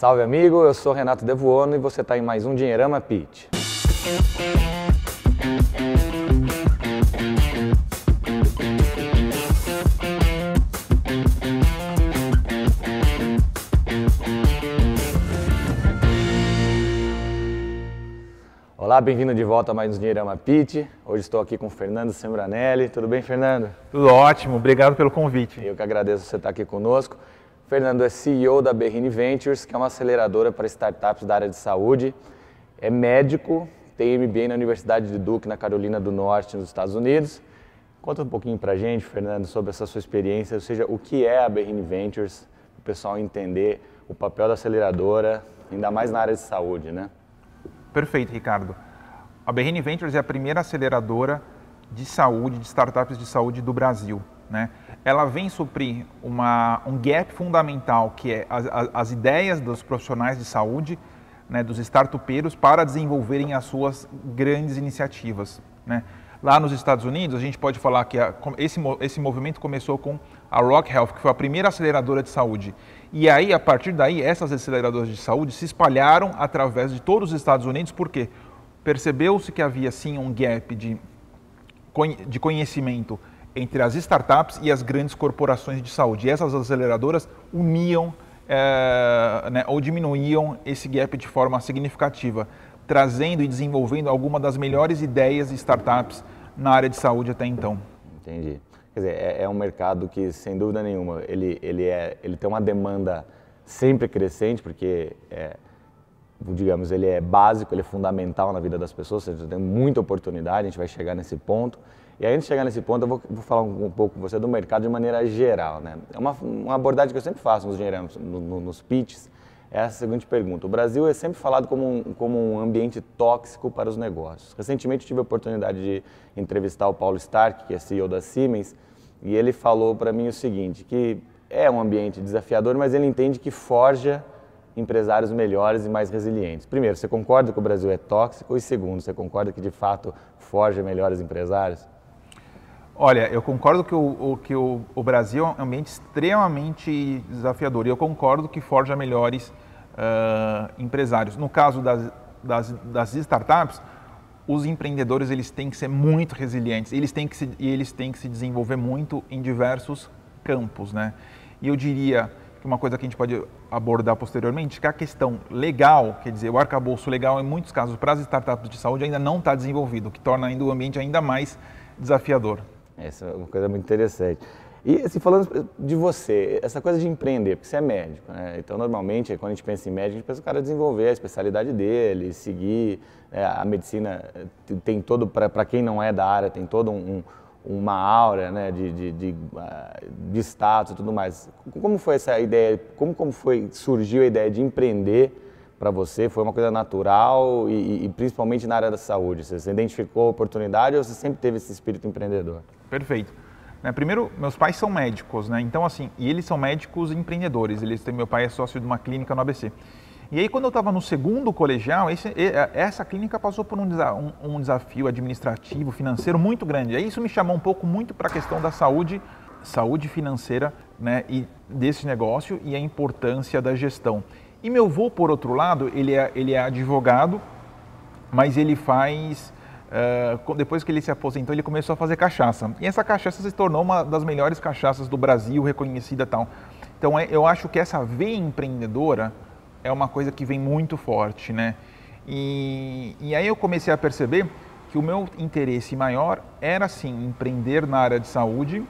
Salve amigo, eu sou Renato Devuono e você está em mais um Dinheirama Pitch. Olá, bem-vindo de volta a mais um Dinheirama Pitch. Hoje estou aqui com o Fernando Sembranelli. Tudo bem, Fernando? Tudo ótimo, obrigado pelo convite. Eu que agradeço você estar aqui conosco. Fernando é CEO da Berrini Ventures, que é uma aceleradora para startups da área de saúde. É médico, tem MBA na Universidade de Duke, na Carolina do Norte, nos Estados Unidos. Conta um pouquinho para a gente, Fernando, sobre essa sua experiência, ou seja, o que é a Berrini Ventures, para o pessoal entender o papel da aceleradora, ainda mais na área de saúde, né? Perfeito, Ricardo. A Berrini Ventures é a primeira aceleradora de saúde, de startups de saúde do Brasil. Né? Ela vem suprir uma, um gap fundamental, que é as, as ideias dos profissionais de saúde, né, dos startupeiros, para desenvolverem as suas grandes iniciativas. Né? Lá nos Estados Unidos, a gente pode falar que a, esse, esse movimento começou com a Rock Health, que foi a primeira aceleradora de saúde. E aí, a partir daí, essas aceleradoras de saúde se espalharam através de todos os Estados Unidos, porque percebeu-se que havia sim um gap de, de conhecimento entre as startups e as grandes corporações de saúde. E essas aceleradoras uniam é, né, ou diminuíam esse gap de forma significativa, trazendo e desenvolvendo alguma das melhores ideias de startups na área de saúde até então. Entendi. Quer dizer, é, é um mercado que, sem dúvida nenhuma, ele, ele, é, ele tem uma demanda sempre crescente, porque, é, digamos, ele é básico, ele é fundamental na vida das pessoas, seja, tem muita oportunidade, a gente vai chegar nesse ponto. E aí, antes de chegar nesse ponto, eu vou, vou falar um, um, pouco com você do mercado de maneira geral. Né? É uma, uma abordagem que eu sempre faço nos, no, no, nos pitches, é a seguinte pergunta. O Brasil é sempre falado como um, como um ambiente tóxico para os negócios. Recentemente tive a oportunidade de entrevistar o Paulo Stark, que é CEO da Siemens, e ele falou para mim o seguinte, que é um ambiente desafiador, mas ele entende que forja empresários melhores e mais resilientes. Primeiro, você concorda que o Brasil é tóxico? E segundo, você concorda que de fato forja melhores empresários? Olha, eu concordo que, o, que o, o, Brasil é um ambiente extremamente desafiador e eu concordo que forja melhores uh, empresários. No caso das, das, das, startups, os empreendedores eles têm que ser muito resilientes, eles têm que se, e eles têm que se desenvolver muito em diversos campos, né? E eu diria que uma coisa que a gente pode abordar posteriormente, que a questão legal, quer dizer, o arcabouço legal em muitos casos para as startups de saúde ainda não está desenvolvido, o que torna ainda o ambiente ainda mais desafiador. Essa é uma coisa muito interessante. E assim, falando de você, essa coisa de empreender, porque você é médico, né? Então, normalmente, quando a gente pensa em médico, a gente pensa o cara desenvolver a especialidade dele, seguir é, a medicina, tem todo, para quem não é da área, tem todo um, uma aura né, de, de, de, ah, de, status e tudo mais. Como foi essa ideia, como, como foi, surgiu a ideia de empreender para você? Foi uma coisa natural e, e, principalmente na área da saúde? Você identificou a oportunidade ou você sempre teve esse espírito empreendedor? Perfeito. Né, primeiro, meus pais são médicos, né? Então, assim, e eles são médicos empreendedores. Eles têm, meu pai é sócio de uma clínica no ABC. E aí, quando eu estava no segundo colegial, esse, essa clínica passou por um, um, um, desafio administrativo, financeiro muito grande. Aí isso me chamou um pouco muito para a questão da saúde, saúde financeira, né? E desse negócio e a importância da gestão. E meu avô, por outro lado, ele é, ele é advogado, mas ele faz Uh, depois que ele se aposentou, ele começou a fazer cachaça. E essa cachaça se tornou uma das melhores cachaças do Brasil, reconhecida tal. Então, é, eu acho que essa veia empreendedora é uma coisa que vem muito forte, né? E, e aí eu comecei a perceber que o meu interesse maior era, sim, empreender na área de saúde,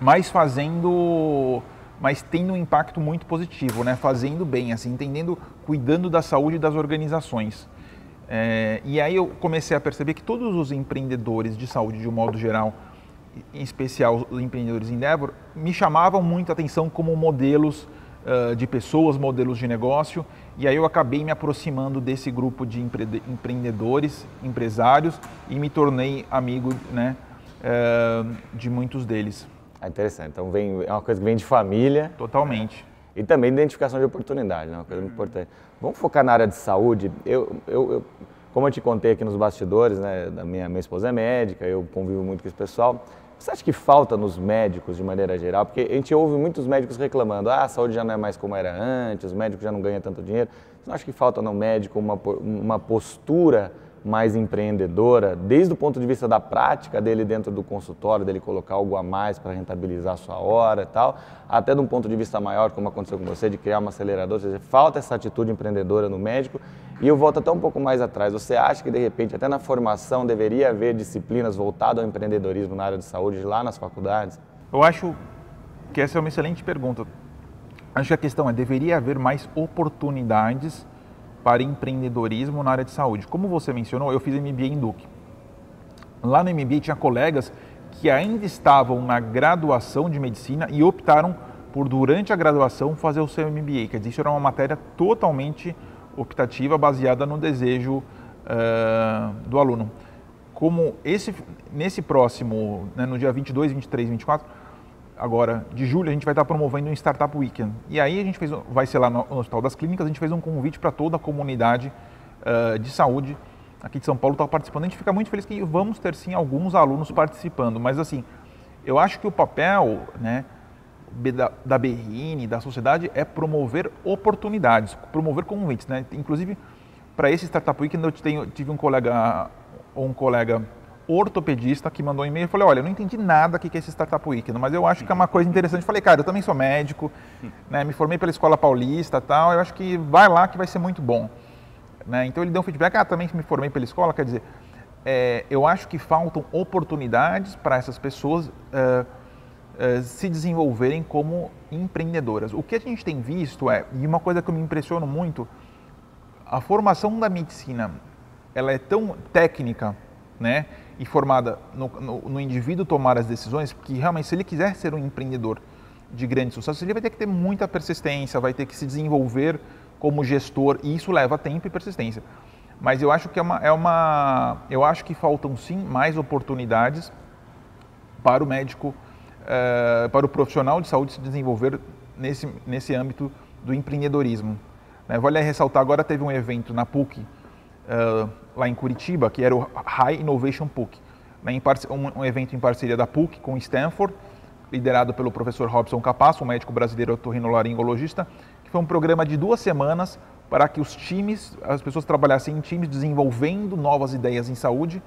mas fazendo mas tendo um impacto muito positivo, né? Fazendo bem, assim, entendendo, cuidando da saúde das organizações. É, e aí eu comecei a perceber que todos os empreendedores de saúde, de um modo geral, em especial os empreendedores Endeavor, me chamavam muito a atenção como modelos uh, de pessoas, modelos de negócio. E aí eu acabei me aproximando desse grupo de empre empreendedores, empresários, e me tornei amigo né, uh, de muitos deles. É interessante. Então vem, é uma coisa que vem de família. Totalmente. E também identificação de oportunidade, né? uma coisa muito importante. Vamos focar na área de saúde. Eu, eu, eu, como eu te contei aqui nos bastidores, né, da minha, minha esposa é médica, eu convivo muito com esse pessoal. Você acha que falta nos médicos de maneira geral? Porque a gente ouve muitos médicos reclamando: ah, a saúde já não é mais como era antes, os médicos já não ganham tanto dinheiro. Você não acha que falta no médico uma, uma postura mais empreendedora, desde o ponto de vista da prática dele dentro do consultório, dele colocar algo a mais para rentabilizar a sua hora e tal, até de um ponto de vista maior, como aconteceu com você, de criar uma aceleradora, ou seja, falta essa atitude empreendedora no médico. E eu volto até um pouco mais atrás. Você acha que, de repente, até na formação deveria haver disciplinas voltadas ao empreendedorismo na área de saúde, lá nas faculdades? Eu acho que essa é uma excelente pergunta. Acho que a questão é, deveria haver mais oportunidades para empreendedorismo na área de saúde. Como você mencionou, eu fiz MBA em Duke. Lá no MBA tinha colegas que ainda estavam na graduação de medicina e optaram por, durante a graduação, fazer o seu MBA. Quer dizer, isso era uma matéria totalmente optativa, baseada no desejo uh, do aluno. Como esse, nesse próximo, né, no dia 22, 23, 24, agora de julho, a gente vai estar promovendo um Startup Weekend. E aí a gente fez, vai ser lá no, Hospital das Clínicas, a gente fez um convite para toda a comunidade uh, de saúde aqui de São Paulo está participando. A gente fica muito feliz que vamos ter sim alguns alunos participando, mas assim, eu acho que o papel né, da, da da sociedade, é promover oportunidades, promover convites. Né? Inclusive, para esse Startup Weekend, eu tenho, tive um colega, um colega ortopedista que mandou um e-mail e falei, olha, eu não entendi nada que é esse Startup Weekend, mas eu acho que é uma coisa interessante. Falei, cara, eu também sou médico, né, me formei pela Escola Paulista tal, eu acho que vai lá que vai ser muito bom. Né? Então ele deu um feedback, ah, também me formei pela escola, quer dizer, é, eu acho que faltam oportunidades para essas pessoas uh, uh, se desenvolverem como empreendedoras. O que a gente tem visto é, e uma coisa que eu me impressiono muito, a formação da medicina, ela é tão técnica, né? e formada no, no, no, indivíduo tomar as decisões, que realmente, se ele quiser ser um empreendedor de grande sucesso, ele vai ter que ter muita persistência, vai ter que se desenvolver como gestor, e isso leva tempo e persistência. Mas eu acho que é uma, é uma eu acho que faltam sim mais oportunidades para o médico, uh, para o profissional de saúde se desenvolver nesse, nesse âmbito do empreendedorismo. Né? Vale ressaltar, agora teve um evento na PUC, uh, lá em Curitiba, que era o High Innovation PUC, né, um, um, evento em parceria da PUC com Stanford, liderado pelo professor Robson Capasso, um médico brasileiro otorrinolaringologista, que foi um programa de duas semanas para que os times, as pessoas trabalhassem em times desenvolvendo novas ideias em saúde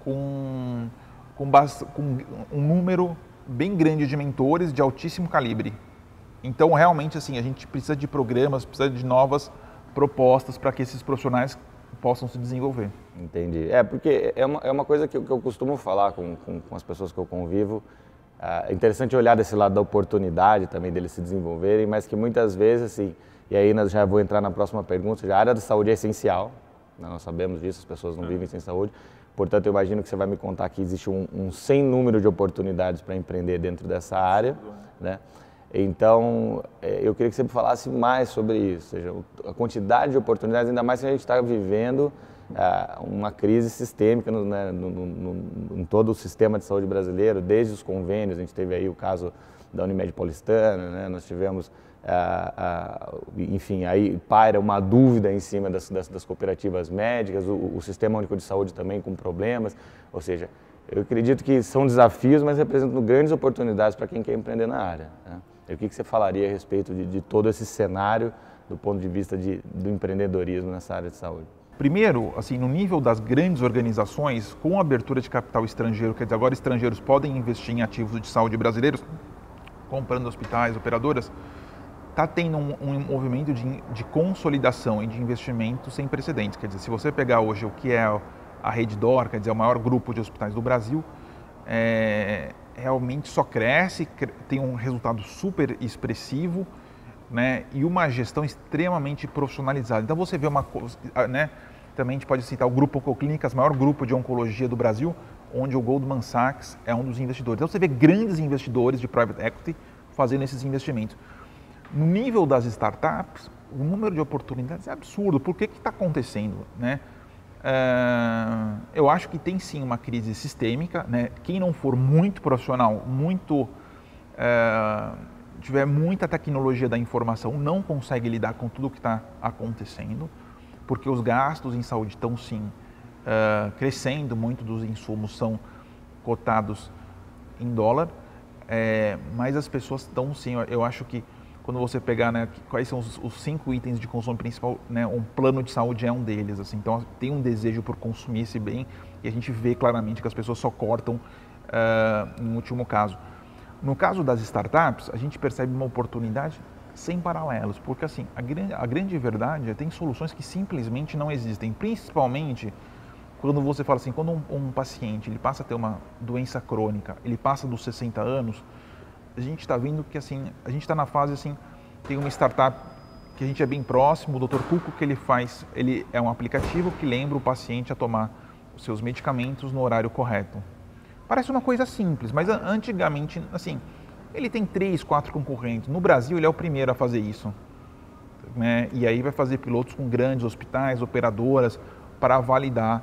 com, com, com um número bem grande de mentores de altíssimo calibre. Então, realmente, assim, a gente precisa de programas, precisa de novas propostas para que esses profissionais possam se desenvolver. Entendi. É, porque é uma, é uma coisa que, eu, que eu costumo falar com, com, com, as pessoas que eu convivo. É interessante olhar desse lado da oportunidade também deles se desenvolverem, mas que muitas vezes, assim, e aí nós já vou entrar na próxima pergunta, a área da saúde é essencial, né? nós sabemos disso, as pessoas não vivem sem saúde, portanto eu imagino que você vai me contar que existe um, um sem número de oportunidades para empreender dentro dessa área, né? Então, é, eu queria que você falasse mais sobre isso, seja, a quantidade de oportunidades, ainda mais que a gente está vivendo é, uma crise sistêmica no, né, no, no, em todo o sistema de saúde brasileiro, desde os convênios, a gente teve aí o caso da Unimed Paulistana, né, nós tivemos, enfim, aí paira uma dúvida em cima das, das, das cooperativas médicas, o, o Sistema Único de Saúde também com problemas, ou seja, eu acredito que são desafios, mas representam grandes oportunidades para quem quer empreender na área. Né? O que, você falaria a respeito de, de, todo esse cenário do ponto de vista de, do empreendedorismo nessa área de saúde? Primeiro, assim, no nível das grandes organizações, com a abertura de capital estrangeiro, quer dizer, agora estrangeiros podem investir em ativos de saúde brasileiros, comprando hospitais, operadoras, está tendo um, um movimento de, de, consolidação e de investimento sem precedentes. Quer dizer, se você pegar hoje o que é a Rede Dor, quer dizer, o maior grupo de hospitais do Brasil, é, realmente só cresce, tem um resultado super expressivo, né? E uma gestão extremamente profissionalizada. Então você vê uma coisa, né? Também a gente pode citar o Grupo Oncoclínicas, maior grupo de oncologia do Brasil, onde o Goldman Sachs é um dos investidores. Então você vê grandes investidores de private equity fazendo esses investimentos. No nível das startups, o número de oportunidades é absurdo. Por que está acontecendo? Né? Uh, eu acho que tem sim uma crise sistêmica. Né? Quem não for muito profissional, muito uh, tiver muita tecnologia da informação, não consegue lidar com tudo o que está acontecendo, porque os gastos em saúde estão sim uh, crescendo, muito dos insumos são cotados em dólar, é, mas as pessoas estão sim, eu acho que quando você pegar né, quais são os, os, cinco itens de consumo principal, né, um plano de saúde é um deles. Assim, então tem um desejo por consumir esse bem e a gente vê claramente que as pessoas só cortam uh, em último caso. No caso das startups, a gente percebe uma oportunidade sem paralelos, porque assim a grande, a grande verdade é tem soluções que simplesmente não existem, principalmente quando você fala assim, quando um, um paciente ele passa a ter uma doença crônica, ele passa dos 60 anos a gente está vendo que assim, a gente está na fase assim, tem uma startup que a gente é bem próximo, o Dr. Cuco que ele faz, ele é um aplicativo que lembra o paciente a tomar os seus medicamentos no horário correto. Parece uma coisa simples, mas antigamente, assim, ele tem três, quatro concorrentes. No Brasil, ele é o primeiro a fazer isso. Né? E aí vai fazer pilotos com grandes hospitais, operadoras, para validar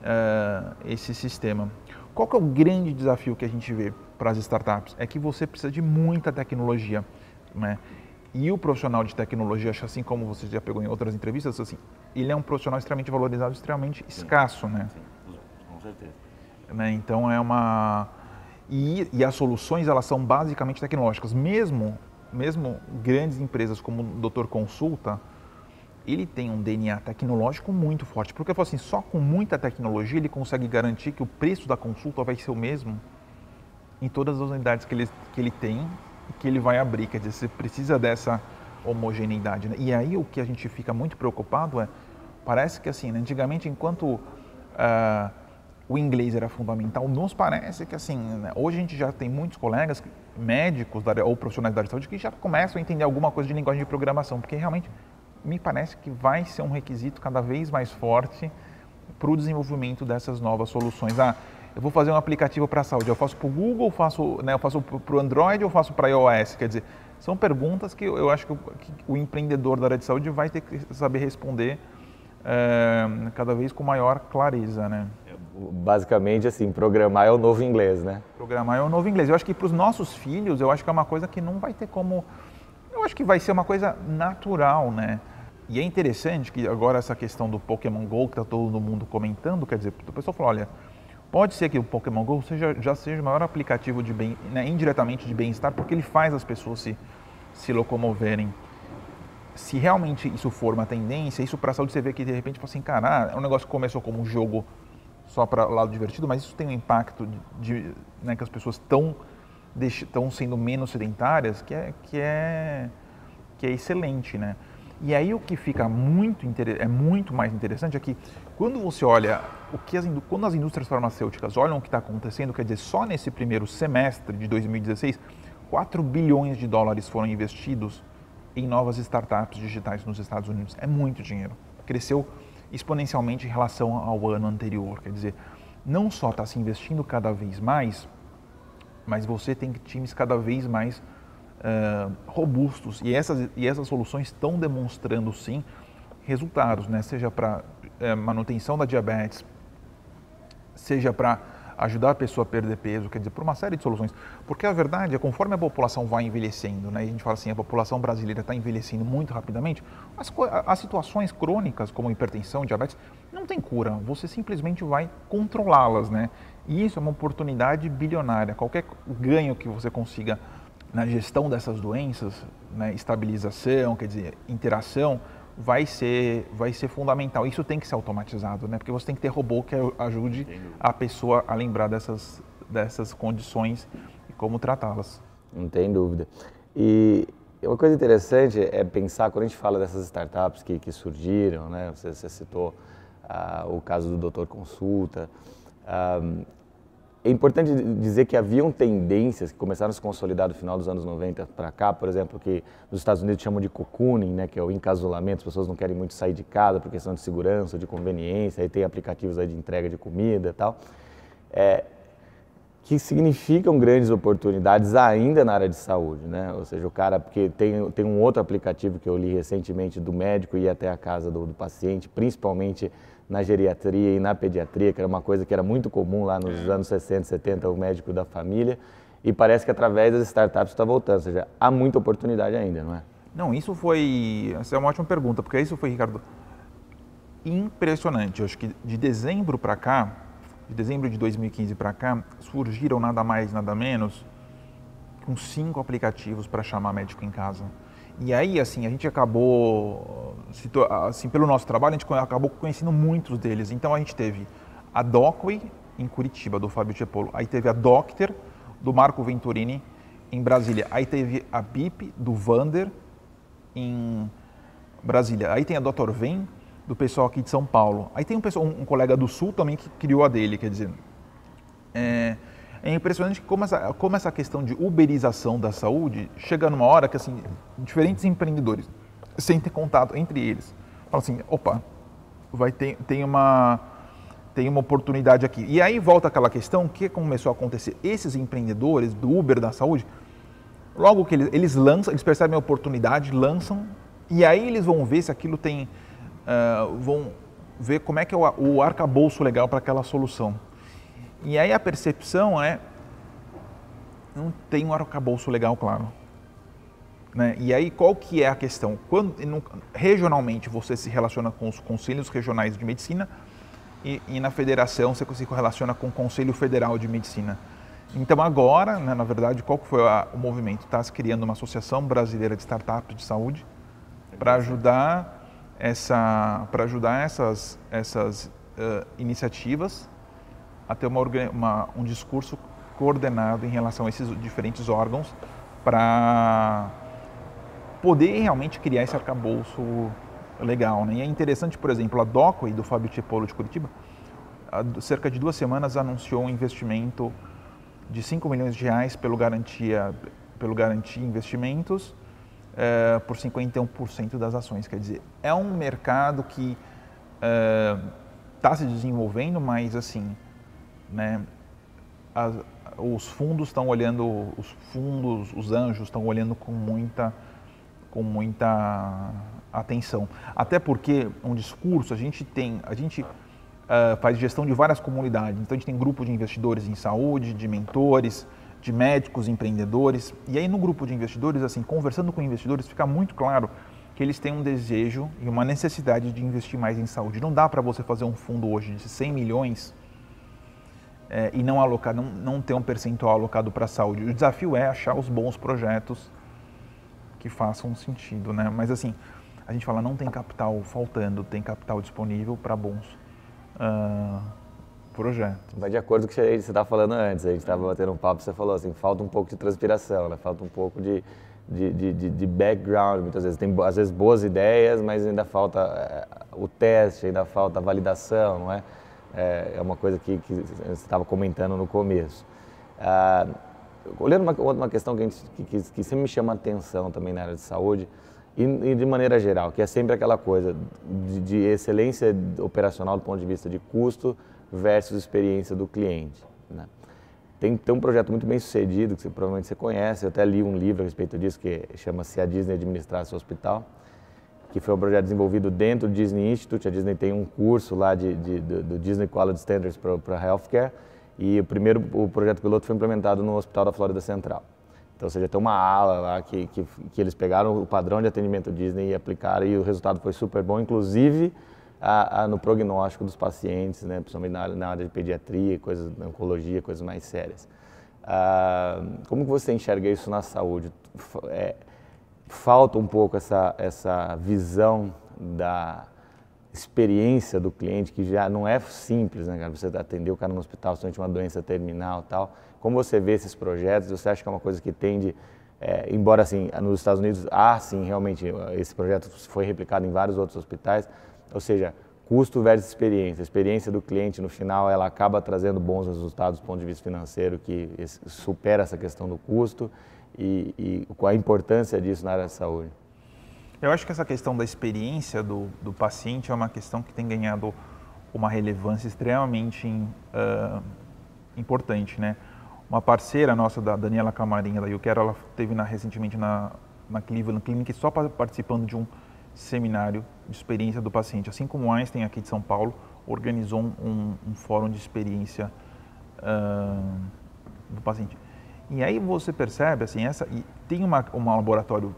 uh, esse sistema. Qual que é o grande desafio que a gente vê? Para as startups é que você precisa de muita tecnologia, né? E o profissional de tecnologia, assim como você já pegou em outras entrevistas, assim, ele é um profissional extremamente valorizado, extremamente sim, escasso, né? Sim, com certeza. Né? Então é uma e, e, as soluções elas são basicamente tecnológicas. Mesmo mesmo grandes empresas como o Doutor Consulta, ele tem um DNA tecnológico muito forte, porque assim, só com muita tecnologia ele consegue garantir que o preço da consulta vai ser o mesmo em todas as unidades que ele, que ele tem que ele vai abrir. Quer dizer, você precisa dessa homogeneidade. Né? E aí o que a gente fica muito preocupado é, parece que assim, né, antigamente enquanto uh, o inglês era fundamental, nos parece que assim, né, hoje a gente já tem muitos colegas médicos da, ou profissionais da área de saúde que já começam a entender alguma coisa de linguagem de programação, porque realmente me parece que vai ser um requisito cada vez mais forte para o desenvolvimento dessas novas soluções. Ah, eu vou fazer um aplicativo para a saúde, eu faço para o Google, faço, né, eu faço para o Android ou faço para iOS? Quer dizer, são perguntas que eu acho que o, que o, empreendedor da área de saúde vai ter que saber responder é, cada vez com maior clareza, né? Basicamente, assim, programar é o novo inglês, né? Programar é o novo inglês. Eu acho que para os nossos filhos, eu acho que é uma coisa que não vai ter como... Eu acho que vai ser uma coisa natural, né? E é interessante que agora essa questão do Pokémon GO, que está todo mundo comentando, quer dizer, o pessoal falou, olha, Pode ser que o Pokémon GO seja, já seja o maior aplicativo de bem, né, indiretamente de bem-estar, porque ele faz as pessoas se, se locomoverem. Se realmente isso for uma tendência, isso para a saúde você vê que de repente, assim, cara, é um negócio que começou como um jogo só para lado divertido, mas isso tem um impacto de, de né, que as pessoas estão estão sendo menos sedentárias, que é, que é, que é excelente, né? E aí o que fica muito é muito mais interessante é que quando você olha o que as, quando as indústrias farmacêuticas olham o que está acontecendo, quer dizer, só nesse primeiro semestre de 2016, 4 bilhões de dólares foram investidos em novas startups digitais nos Estados Unidos. É muito dinheiro. Cresceu exponencialmente em relação ao ano anterior. Quer dizer, não só está se investindo cada vez mais, mas você tem times cada vez mais uh, robustos e essas, e essas soluções estão demonstrando sim resultados, né? seja para eh, manutenção da diabetes, seja para ajudar a pessoa a perder peso, quer dizer, por uma série de soluções. Porque a verdade é, conforme a população vai envelhecendo, né, a gente fala assim, a população brasileira está envelhecendo muito rapidamente, as, as situações crônicas, como hipertensão, diabetes, não tem cura. Você simplesmente vai controlá-las, né? E isso é uma oportunidade bilionária. Qualquer ganho que você consiga na gestão dessas doenças, né, estabilização, quer dizer, interação, vai ser, vai ser fundamental. Isso tem que ser automatizado, né? Porque você tem que ter robô que ajude a pessoa a lembrar dessas, dessas condições e como tratá-las. Não tem dúvida. E uma coisa interessante é pensar, quando a gente fala dessas startups que, que surgiram, né? Você, você citou uh, o caso do Doutor Consulta. Ah, é importante dizer que haviam tendências que começaram a se consolidar do final dos anos 90 para cá, por exemplo, que nos Estados Unidos chamam de cocooning, né, que é o encasulamento, as pessoas não querem muito sair de casa por questão de segurança, de conveniência, aí tem aplicativos aí de entrega de comida e tal, é, que significam grandes oportunidades ainda na área de saúde, né? Ou seja, o cara, porque tem, tem um outro aplicativo que eu li recentemente do médico ir até a casa do, do paciente, principalmente na geriatria e na pediatria, que era uma coisa que era muito comum lá nos é. anos 60, 70, o médico da família. E parece que através das startups está voltando, ou seja, há muita oportunidade ainda, não é? Não, isso foi. Essa é uma ótima pergunta, porque isso foi, Ricardo, impressionante. Eu acho que de dezembro para cá, de dezembro de 2015 para cá, surgiram nada mais, nada menos com cinco aplicativos para chamar médico em casa. E aí, assim, a gente acabou, assim, pelo nosso trabalho, a gente acabou conhecendo muitos deles. Então, a gente teve a Docway, em Curitiba, do Fábio Cepolo. Aí teve a Doctor, do Marco Venturini, em Brasília. Aí teve a BIP, do Vander, em Brasília. Aí tem a Dr. Vem, do pessoal aqui de São Paulo. Aí tem um, pessoal, um, um colega do Sul também que criou a dele, quer dizer... É, é impressionante como essa, como essa questão de uberização da saúde chega numa hora que assim, diferentes empreendedores sentem contato entre eles. Falam assim, opa, vai ter, tem, uma, tem uma oportunidade aqui. E aí volta aquela questão, que começou a acontecer? Esses empreendedores do Uber da saúde, logo que eles, eles lançam, eles percebem a oportunidade, lançam, e aí eles vão ver se aquilo tem, uh, vão ver como é que é o, o arcabouço legal para aquela solução. E aí a percepção é não tem um arcabouço legal claro. Né? E aí qual que é a questão? Quando regionalmente você se relaciona com os conselhos regionais de medicina e, e na federação você se relaciona com o Conselho Federal de Medicina. Então agora, né, na verdade, qual que foi a, o movimento? Está se criando uma associação brasileira de startups de saúde para ajudar essa, para ajudar essas, essas uh, iniciativas a ter uma, uma, um discurso coordenado em relação a esses diferentes órgãos para poder realmente criar esse arcabouço legal. Né? E é interessante, por exemplo, a Docway do Fábio Tepolo de Curitiba, há cerca de duas semanas anunciou um investimento de 5 milhões de reais pelo Garantia, pelo Garantia Investimentos é, por 51% das ações. Quer dizer, é um mercado que está eh, se desenvolvendo, mas assim, né? As, os fundos estão olhando, os fundos, os anjos estão olhando com muita, com muita atenção. Até porque um discurso, a gente tem, a gente uh, faz gestão de várias comunidades. Então a gente tem grupo de investidores em saúde, de mentores, de médicos, empreendedores. E aí no grupo de investidores, assim, conversando com investidores, fica muito claro que eles têm um desejo e uma necessidade de investir mais em saúde. Não dá para você fazer um fundo hoje de 100 milhões é, e não alocar, não, não ter um percentual alocado para a saúde. O desafio é achar os bons projetos que façam sentido, né? Mas assim, a gente fala não tem capital faltando, tem capital disponível para bons uh, projetos. Vai de acordo com o que você estava falando antes. A gente estava batendo um papo, você falou assim, falta um pouco de transpiração, né? Falta um pouco de, de, de, de background, muitas vezes. Tem às vezes boas ideias, mas ainda falta é, o teste, ainda falta a validação, não é? É, é uma coisa que, que você estava comentando no começo. Ah, olhando uma, uma questão que, gente, que, que, sempre me chama a atenção também na área de saúde, e, e de maneira geral, que é sempre aquela coisa de, de, excelência operacional do ponto de vista de custo versus experiência do cliente. Né? Tem, tem um projeto muito bem sucedido, que você, provavelmente você conhece, eu até li um livro a respeito disso, que chama-se A Disney Administrar Seu Hospital, que foi um projeto desenvolvido dentro do Disney Institute. A Disney tem um curso lá de, de do, do Disney Quality Standards para healthcare e o primeiro o projeto piloto foi implementado no Hospital da Flórida Central. Então, ou seja, tem uma ala lá que, que, que eles pegaram o padrão de atendimento Disney e aplicaram e o resultado foi super bom, inclusive a, a, no prognóstico dos pacientes, né, principalmente na, na área de pediatria, coisas, oncologia, coisas mais sérias. Ah, como que você enxerga isso na saúde? É, falta um pouco essa, essa visão da experiência do cliente, que já não é simples, né, cara? Você atender o cara no hospital, somente uma doença terminal tal. Como você vê esses projetos? Você acha que é uma coisa que tende, é, embora assim, nos Estados Unidos há sim, realmente, esse projeto foi replicado em vários outros hospitais, ou seja, custo versus experiência. A experiência do cliente, no final, ela acaba trazendo bons resultados do ponto de vista financeiro, que supera essa questão do custo e, e qual a importância disso na área da saúde? Eu acho que essa questão da experiência do, do paciente é uma questão que tem ganhado uma relevância extremamente uh, importante, né? Uma parceira nossa, da Daniela Camarinha, da YouCare, ela teve na, recentemente na, na Cleveland Clinic só participando de um seminário de experiência do paciente. Assim como Einstein, aqui de São Paulo, organizou um, um fórum de experiência uh, do paciente. E aí você percebe, assim, essa, e tem uma, um laboratório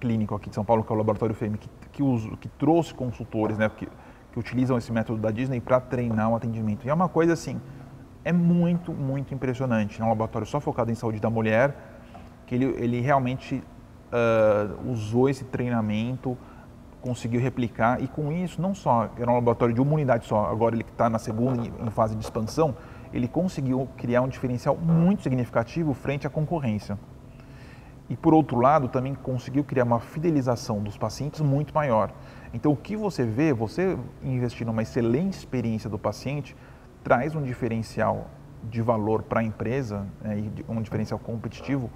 clínico aqui de São Paulo, que é o Laboratório FEME, que, que, usa, que trouxe consultores, né, que, que utilizam esse método da Disney para treinar o atendimento. E é uma coisa assim, é muito, muito impressionante. É um laboratório só focado em saúde da mulher, que ele, ele realmente uh, usou esse treinamento, conseguiu replicar e com isso não só era um laboratório de uma unidade só, agora ele está na segunda em fase de expansão, ele conseguiu criar um diferencial muito significativo frente à concorrência. E por outro lado, também conseguiu criar uma fidelização dos pacientes muito maior. Então o que você vê, você investir numa excelente experiência do paciente, traz um diferencial de valor para a empresa, né, um diferencial competitivo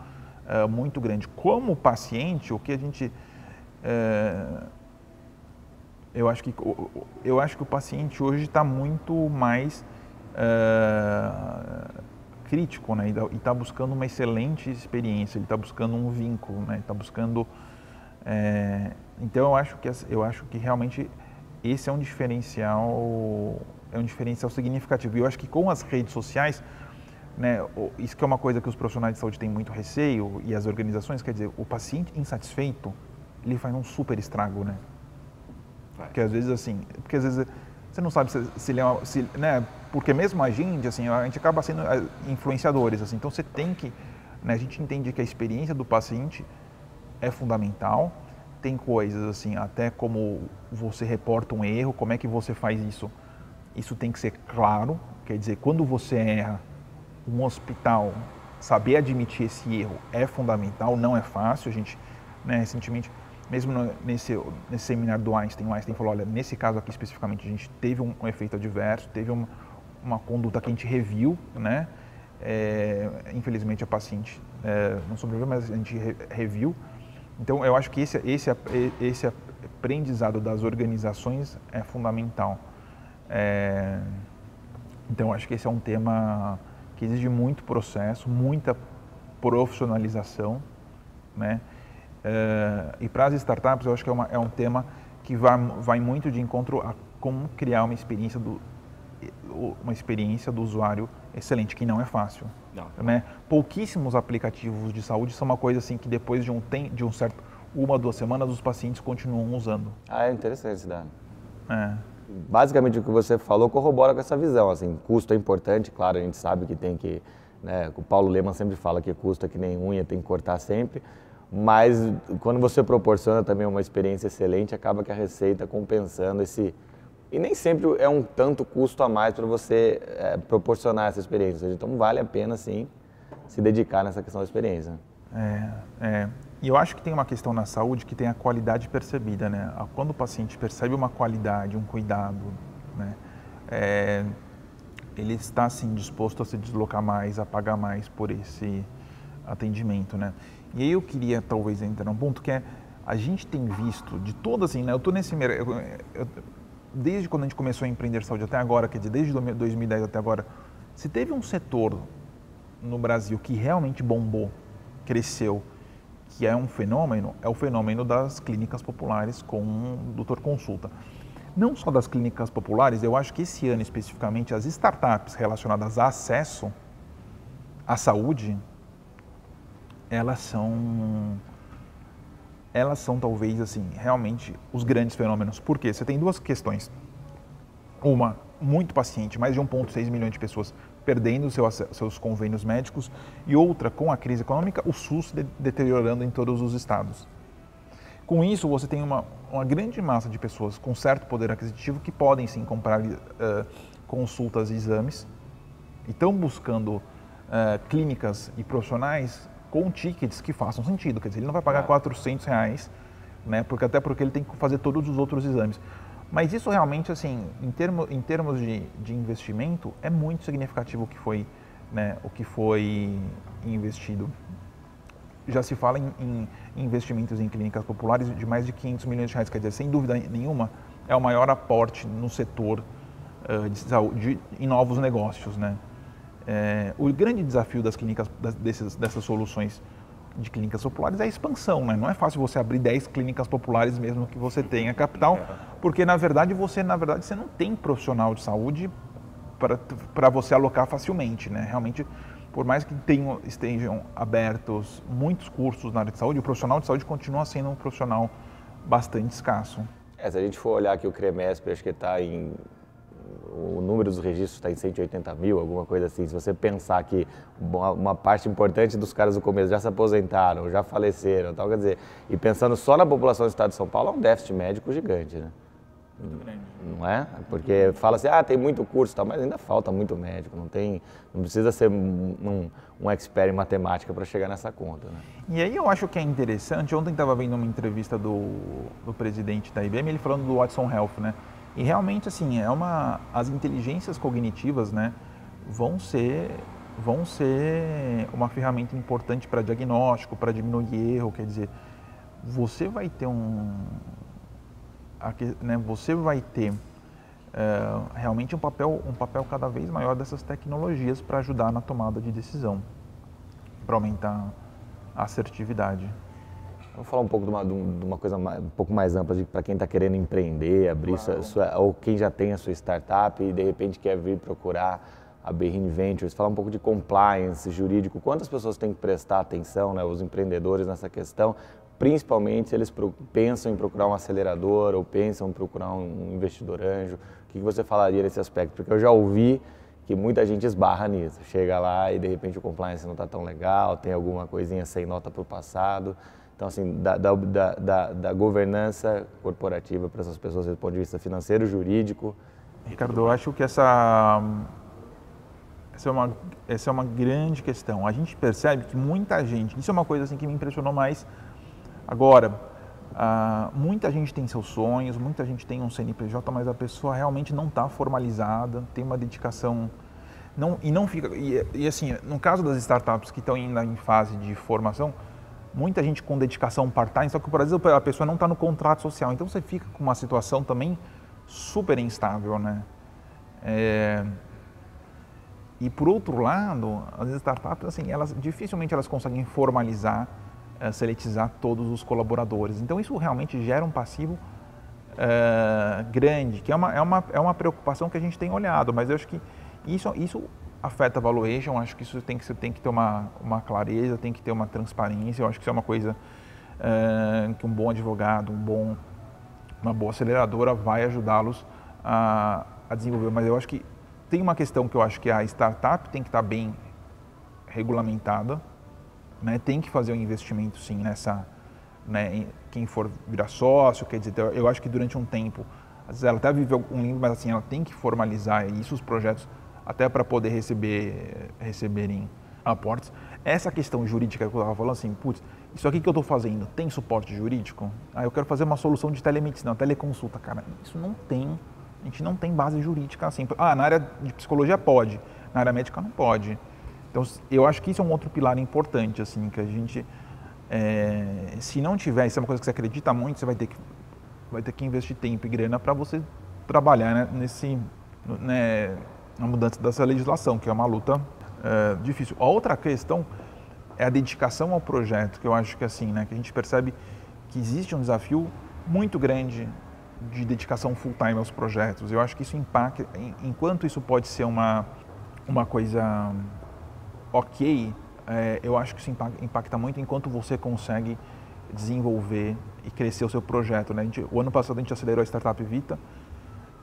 uh, muito grande. Como paciente, o que a gente uh, eu acho que eu acho que o paciente hoje está muito mais uh, crítico, né? E está buscando uma excelente experiência, ele está buscando um vínculo, né? Está buscando é, então eu acho que eu acho que realmente esse é um diferencial é um diferencial significativo. E eu acho que com as redes sociais, né, isso que é uma coisa que os profissionais de saúde têm muito receio e as organizações, quer dizer, o paciente insatisfeito, ele faz um super estrago, né? Porque às vezes assim, porque às vezes você não sabe se, se é, se, né, porque mesmo a gente, assim, a gente acaba sendo eh, influenciadores, assim, então você tem que, né, a gente entende que a experiência do paciente é fundamental, tem coisas assim, até como você reporta um erro, como é que você faz isso? Isso tem que ser claro, quer dizer, quando você erra, um hospital saber admitir esse erro é fundamental, não é fácil. A gente, né, recentemente, mesmo no, nesse, nesse seminário do Einstein, o Einstein falou, olha, nesse caso aqui especificamente, a gente teve um, um efeito adverso, teve uma, uma conduta que a gente reviu, né? É, infelizmente a paciente é, não sobreviveu, mas a gente re, reviu. Então eu acho que esse, esse, esse aprendizado das organizações é fundamental. É, então acho que esse é um tema que exige muito processo, muita profissionalização, né? É, e para as startups eu acho que é, uma, é um tema que vai, vai muito de encontro a como criar uma experiência do, uma experiência do usuário excelente, que não é fácil. Não. Né? Pouquíssimos aplicativos de saúde são uma coisa assim que depois de um, tem, de um certo uma, duas semanas, os pacientes continuam usando. Ah, é interessante esse dado. É. Basicamente o que você falou corrobora com essa visão. Assim, custo é importante, claro, a gente sabe que tem que. Né, o Paulo Leman sempre fala que custo é que nem unha, tem que cortar sempre. Mas quando você proporciona também uma experiência excelente, acaba que a receita compensando esse, e nem sempre é um tanto custo a mais para você é, proporcionar essa experiência. Então vale a pena sim se dedicar nessa questão da experiência. É, é. E eu acho que tem uma questão na saúde que tem a qualidade percebida, né? Quando o paciente percebe uma qualidade, um cuidado, né? É, ele está assim disposto a se deslocar mais, a pagar mais por esse atendimento, né? E aí eu queria talvez entrar num ponto que é a gente tem visto de todas assim, né? Eu estou nesse eu, eu, desde quando a gente começou a empreender saúde até agora, dizer, desde 2010 até agora, se teve um setor no Brasil que realmente bombou, cresceu, que é um fenômeno, é o fenômeno das clínicas populares com doutor consulta. Não só das clínicas populares, eu acho que esse ano especificamente as startups relacionadas a acesso à saúde, elas são elas são talvez assim realmente os grandes fenômenos. Por quê? Você tem duas questões. Uma, muito paciente, mais de 1,6 milhões de pessoas perdendo seu, seus convênios médicos, e outra, com a crise econômica, o SUS de, deteriorando em todos os estados. Com isso, você tem uma, uma grande massa de pessoas com certo poder aquisitivo que podem sim comprar uh, consultas e exames e estão buscando uh, clínicas e profissionais com tickets que façam sentido. Quer dizer, ele não vai pagar 400 reais, né, porque, até porque ele tem que fazer todos os outros exames. Mas isso realmente, assim, em, termo, em termos de, de investimento, é muito significativo o que foi, né, o que foi investido. Já se fala em, em, investimentos em clínicas populares de mais de 500 milhões de reais, quer dizer, sem dúvida nenhuma, é o maior aporte no setor uh, de saúde, em novos negócios, né? É, o grande desafio das clínicas, das, desses, dessas soluções de clínicas populares é a expansão, né? Não é fácil você abrir 10 clínicas populares mesmo que você tenha capital, porque na verdade você, na verdade, você não tem profissional de saúde para você alocar facilmente, né? Realmente, por mais que tenham, estejam abertos muitos cursos na área de saúde, o profissional de saúde continua sendo um profissional bastante escasso. É, se a gente for olhar aqui o CREMESP, acho que está em o número dos registros está em 180 mil, alguma coisa assim. Se você pensar que uma parte importante dos caras do começo já se aposentaram, já faleceram, tal, quer dizer, e pensando só na população do estado de São Paulo, é um déficit médico gigante, né? Não é? Porque fala assim, ah, tem muito curso, tal, mas ainda falta muito médico, não tem, não precisa ser um, um expert em matemática para chegar nessa conta. Né? E aí eu acho que é interessante, ontem estava vendo uma entrevista do, do presidente da IBM, ele falando do Watson Health, né? E realmente, assim, é uma, as inteligências cognitivas, né, vão ser, vão ser uma ferramenta importante para diagnóstico, para diminuir erro, quer dizer, você vai ter um, né, você vai ter é, realmente um papel, um papel cada vez maior dessas tecnologias para ajudar na tomada de decisão, para aumentar a assertividade. Vou falar um pouco de uma, de uma coisa mais, um pouco mais ampla para quem está querendo empreender, abrir claro. sua, ou quem já tem a sua startup e de repente quer vir procurar a Berrin Ventures, falar um pouco de compliance jurídico, quantas pessoas têm que prestar atenção, né, os empreendedores nessa questão, principalmente se eles pensam em procurar um acelerador ou pensam em procurar um investidor anjo, o que você falaria nesse aspecto? Porque eu já ouvi que muita gente esbarra nisso, chega lá e de repente o compliance não está tão legal, tem alguma coisinha sem nota para o passado, então, assim, da, da, da, da governança corporativa para essas pessoas do ponto de vista financeiro, jurídico. Ricardo, eu acho que essa, essa, é uma, essa é uma grande questão. A gente percebe que muita gente, isso é uma coisa assim que me impressionou mais agora, Uh, muita gente tem seus sonhos, muita gente tem um CNPJ, mas a pessoa realmente não está formalizada, tem uma dedicação não, e não fica e, e, assim no caso das startups que estão ainda em fase de formação, muita gente com dedicação part-time, só que por exemplo a pessoa não está no contrato social, então você fica com uma situação também super instável, né? É... E por outro lado, as startups, assim, elas dificilmente elas conseguem formalizar, é, seletizar todos os colaboradores. Então isso realmente gera um passivo é, grande, que é uma, é, uma, é uma preocupação que a gente tem olhado, mas eu acho que isso, isso afeta a valuation, acho que isso tem que, tem que ter uma, uma clareza, tem que ter uma transparência, eu acho que isso é uma coisa uh, que um bom advogado, um bom, uma boa aceleradora vai ajudá-los a, a desenvolver. Mas eu acho que tem uma questão que eu acho que a startup tem que estar bem regulamentada, né? tem que fazer um investimento sim nessa, né? quem for virar sócio, quer dizer, eu acho que durante um tempo, às vezes ela até vive um limbo, mas assim, ela tem que formalizar isso, os projetos até para poder receber, receberem aportes. Essa questão jurídica que eu estava falando assim, putz, isso aqui que eu estou fazendo tem suporte jurídico? Ah, eu quero fazer uma solução de telemedicina, teleconsulta. Cara, isso não tem, a gente não tem base jurídica assim. Ah, na área de psicologia pode, na área médica não pode. Então, eu acho que isso é um outro pilar importante, assim, que a gente, é, se não tiver, isso é uma coisa que você acredita muito, você vai ter que, vai ter que investir tempo e grana para você trabalhar né, nesse, né, a mudança dessa legislação, que é uma luta é, difícil. A outra questão é a dedicação ao projeto, que eu acho que assim, né, que a gente percebe que existe um desafio muito grande de dedicação full time aos projetos. Eu acho que isso impacta, enquanto isso pode ser uma uma coisa ok, é, eu acho que isso impacta, muito enquanto você consegue desenvolver e crescer o seu projeto. Né? Gente, o ano passado a gente acelerou a Startup Vita,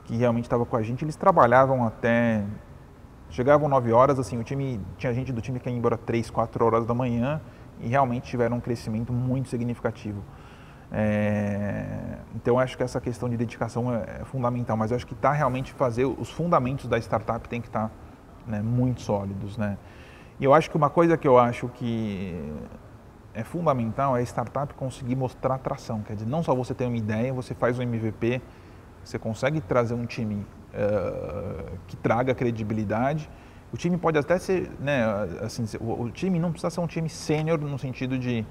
que realmente estava com a gente, eles trabalhavam até. Chegavam 9 horas, assim, o time. Tinha gente do time que ia embora 3, 4 horas da manhã e realmente tiveram um crescimento muito significativo. É, então acho que essa questão de dedicação é, é fundamental, mas acho que está realmente fazer os fundamentos da startup tem que estar tá, né, muito sólidos, né? E eu acho que uma coisa que eu acho que é fundamental é a startup conseguir mostrar atração, quer dizer, não só você tem uma ideia, você faz um MVP, você consegue trazer um time uh, que traga credibilidade. O time pode até ser, né, assim, o, o time não precisa ser um time sênior no sentido de,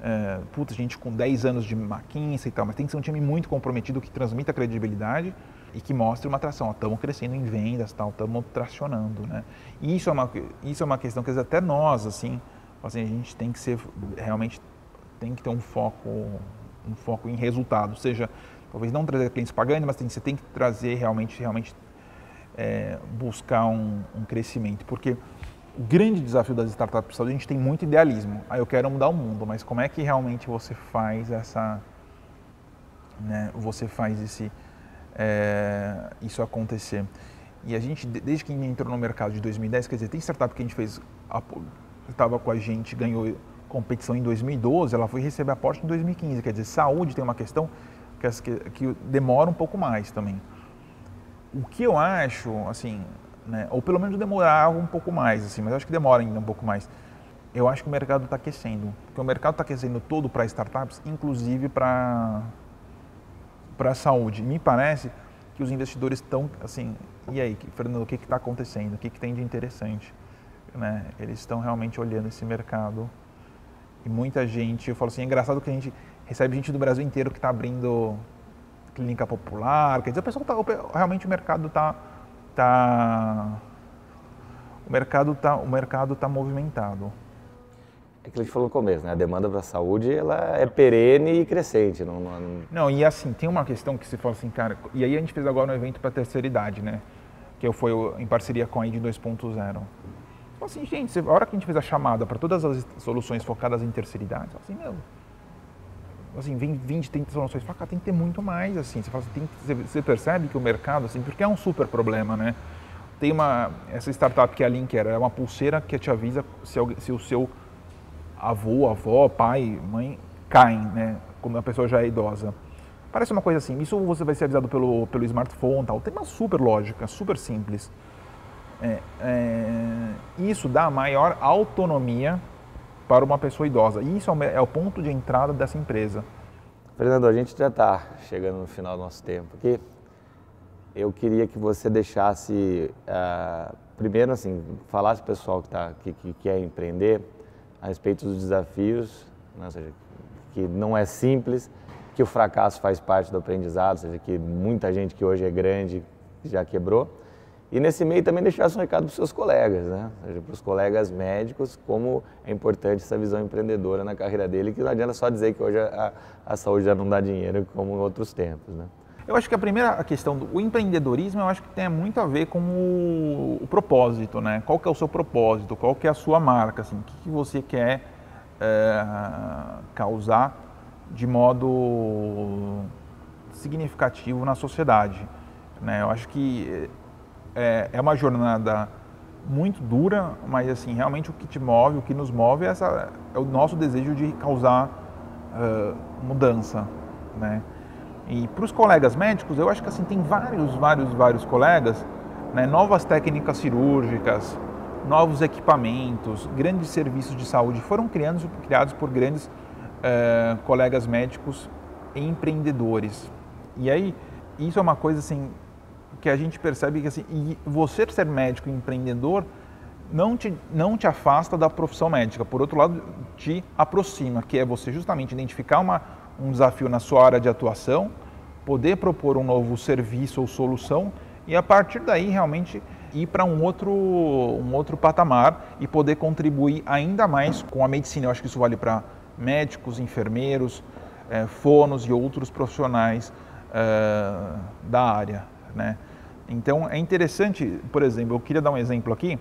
uh, putz, gente com 10 anos de McKinsey e tal, mas tem que ser um time muito comprometido que transmita credibilidade e que mostre uma atração. Estamos crescendo em vendas, tal, estamos tracionando, né? E isso é uma isso é uma questão que até nós assim, assim, a gente tem que ser realmente tem que ter um foco um foco em resultado, seja talvez não trazer clientes pagando, mas tem, você tem que trazer realmente, realmente é, buscar um, um, crescimento, porque o grande desafio das startups, a gente tem muito idealismo. Ah, eu quero mudar o mundo, mas como é que realmente você faz essa, né, você faz esse, é, isso acontecer? E a gente, desde que entrou no mercado de 2010, quer dizer, tem startup que a gente fez, estava com a gente, ganhou competição em 2012, ela foi receber aporte em 2015. Quer dizer, saúde tem uma questão que, que demora um pouco mais também. O que eu acho, assim, né, ou pelo menos demorava um pouco mais, assim, mas acho que demora ainda um pouco mais. Eu acho que o mercado está aquecendo, porque o mercado está aquecendo todo para startups, inclusive para para a saúde. Me parece que os investidores estão assim, e aí, Fernando, o que está acontecendo? O que, que tem de interessante? Né? Eles estão realmente olhando esse mercado e muita gente, eu falo assim, é engraçado que a gente recebe gente do Brasil inteiro que está abrindo clínica popular, quer dizer, o pessoal tá, realmente o mercado está tá, o mercado tá, o mercado tá movimentado. É que a gente falou no começo, né? A demanda para a saúde ela é perene e crescente. Não, não... não, e assim, tem uma questão que você fala assim, cara, e aí a gente fez agora um evento para terceira idade, né? Que foi em parceria com a ID 2.0 assim, gente, a hora que a gente fez a chamada para todas as soluções focadas em terceira idade, assim, meu, assim, vem 20, 30 soluções, fala, cara, tem que ter muito mais, assim, você, fala tem, você percebe que o mercado, assim, porque é um super problema, né? Tem uma, essa startup que é a Linker, é uma pulseira que te avisa se, se o seu avô, avó, pai, mãe caem, né? Quando a pessoa já é idosa. Parece uma coisa assim, isso você vai ser avisado pelo, pelo smartphone tal. Tem uma super lógica, super simples. É, é, isso dá maior autonomia para uma pessoa idosa. E isso é o, é o ponto de entrada dessa empresa. Fernando, a gente já está chegando no final do nosso tempo aqui. Eu queria que você deixasse, uh, primeiro assim, falasse para o pessoal que, tá, que, que quer empreender a respeito dos desafios, né? ou seja, que não é simples, que o fracasso faz parte do aprendizado, ou seja, que muita gente que hoje é grande já quebrou e nesse meio também deixasse um recado para os seus colegas, né? seja, para os colegas médicos, como é importante essa visão empreendedora na carreira dele, que não adianta só dizer que hoje a, a saúde já não dá dinheiro como em outros tempos. Né? Eu acho que a primeira questão do empreendedorismo, eu acho que tem muito a ver com o, o, propósito, né? Qual que é o seu propósito, qual que é a sua marca, assim, o que, que você quer é, causar de modo significativo na sociedade. Né? Eu acho que é, é uma jornada muito dura, mas assim, realmente o que te move, o que nos move é, essa, é o nosso desejo de causar uh, mudança, né? E para os colegas médicos, eu acho que assim, tem vários, vários, vários colegas, né, novas técnicas cirúrgicas, novos equipamentos, grandes serviços de saúde foram criados, criados por grandes uh, colegas médicos empreendedores. E aí, isso é uma coisa assim que a gente percebe que assim, você ser médico empreendedor não te, não te afasta da profissão médica, por outro lado, te aproxima, que é você justamente identificar uma, um desafio na sua área de atuação, poder propor um novo serviço ou solução e a partir daí realmente ir para um outro, um outro patamar e poder contribuir ainda mais com a medicina. Eu acho que isso vale para médicos, enfermeiros, é, fonos e outros profissionais é, da área. Né? Então é interessante, por exemplo, eu queria dar um exemplo aqui,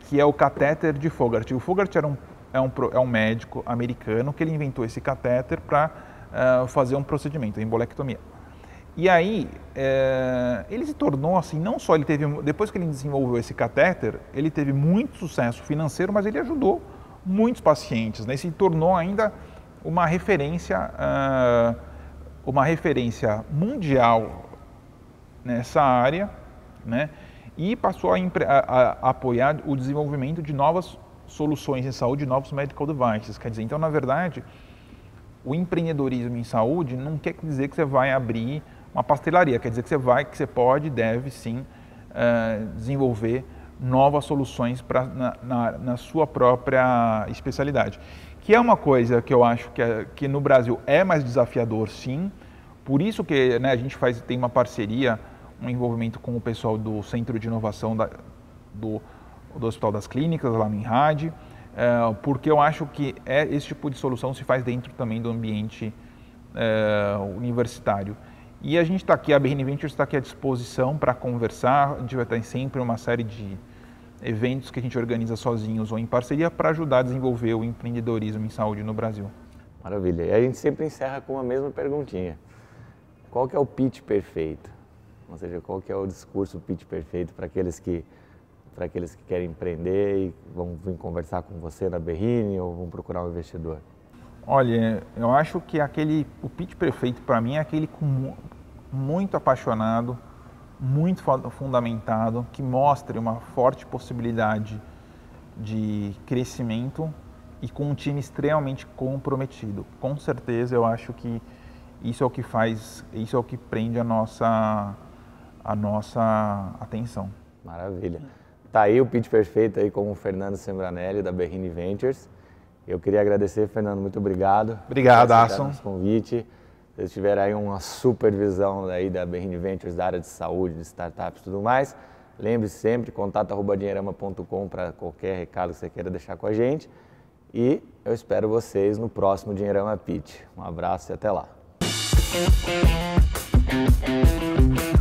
que é o catéter de Fogarty. O Fogarty era um, é, um, é um médico americano que ele inventou esse catéter para uh, eh, fazer um procedimento, embolectomia. E aí, é, ele se tornou assim, não só ele teve, depois que ele desenvolveu esse catéter, ele teve muito sucesso financeiro, mas ele ajudou muitos pacientes, né? E se tornou ainda uma referência, uh, uma referência mundial nessa área, né? E passou a, a, a, apoiar o desenvolvimento de novas soluções em saúde, novos medical devices. Quer dizer, então na verdade, o empreendedorismo em saúde não quer dizer que você vai abrir uma pastelaria, quer dizer que você vai, que você pode, deve sim uh, desenvolver novas soluções pra, na, na, na, sua própria especialidade. Que é uma coisa que eu acho que, é, que no Brasil é mais desafiador, sim. Por isso que né, a gente faz, tem uma parceria um envolvimento com o pessoal do Centro de Inovação da, do, do Hospital das Clínicas, lá no INRAD, é, porque eu acho que é, esse tipo de solução se faz dentro também do ambiente é, universitário. E a gente está aqui, a BRN Ventures está aqui à disposição para conversar, a gente vai ter sempre uma série de eventos que a gente organiza sozinhos ou em parceria para ajudar a desenvolver o empreendedorismo em saúde no Brasil. Maravilha. E a gente sempre encerra com a mesma perguntinha. Qual que é o pitch perfeito? Ou seja, qual que é o discurso, pitch perfeito para aqueles que para aqueles que querem empreender e vão vir conversar com você na Berrine ou vão procurar um investidor? Olha, eu acho que aquele o pitch perfeito para mim é aquele com, muito apaixonado, muito fundamentado, que mostre uma forte possibilidade de crescimento e com um time extremamente comprometido. Com certeza eu acho que isso é o que faz, isso é o que prende a nossa a nossa atenção. Maravilha. Tá aí o pitch perfeito aí com o Fernando Sembranelli da Berrini Ventures. Eu queria agradecer, Fernando, muito obrigado. Obrigado, Asson. convite. Vocês tiveram aí uma supervisão aí da Berrini Ventures, da área de saúde, de startups e tudo mais. Lembre-se sempre, contato.dinheirama.com para qualquer recado que você queira deixar com a gente. E eu espero vocês no próximo Dinheirama Pitch. Um abraço e até lá. Thank you.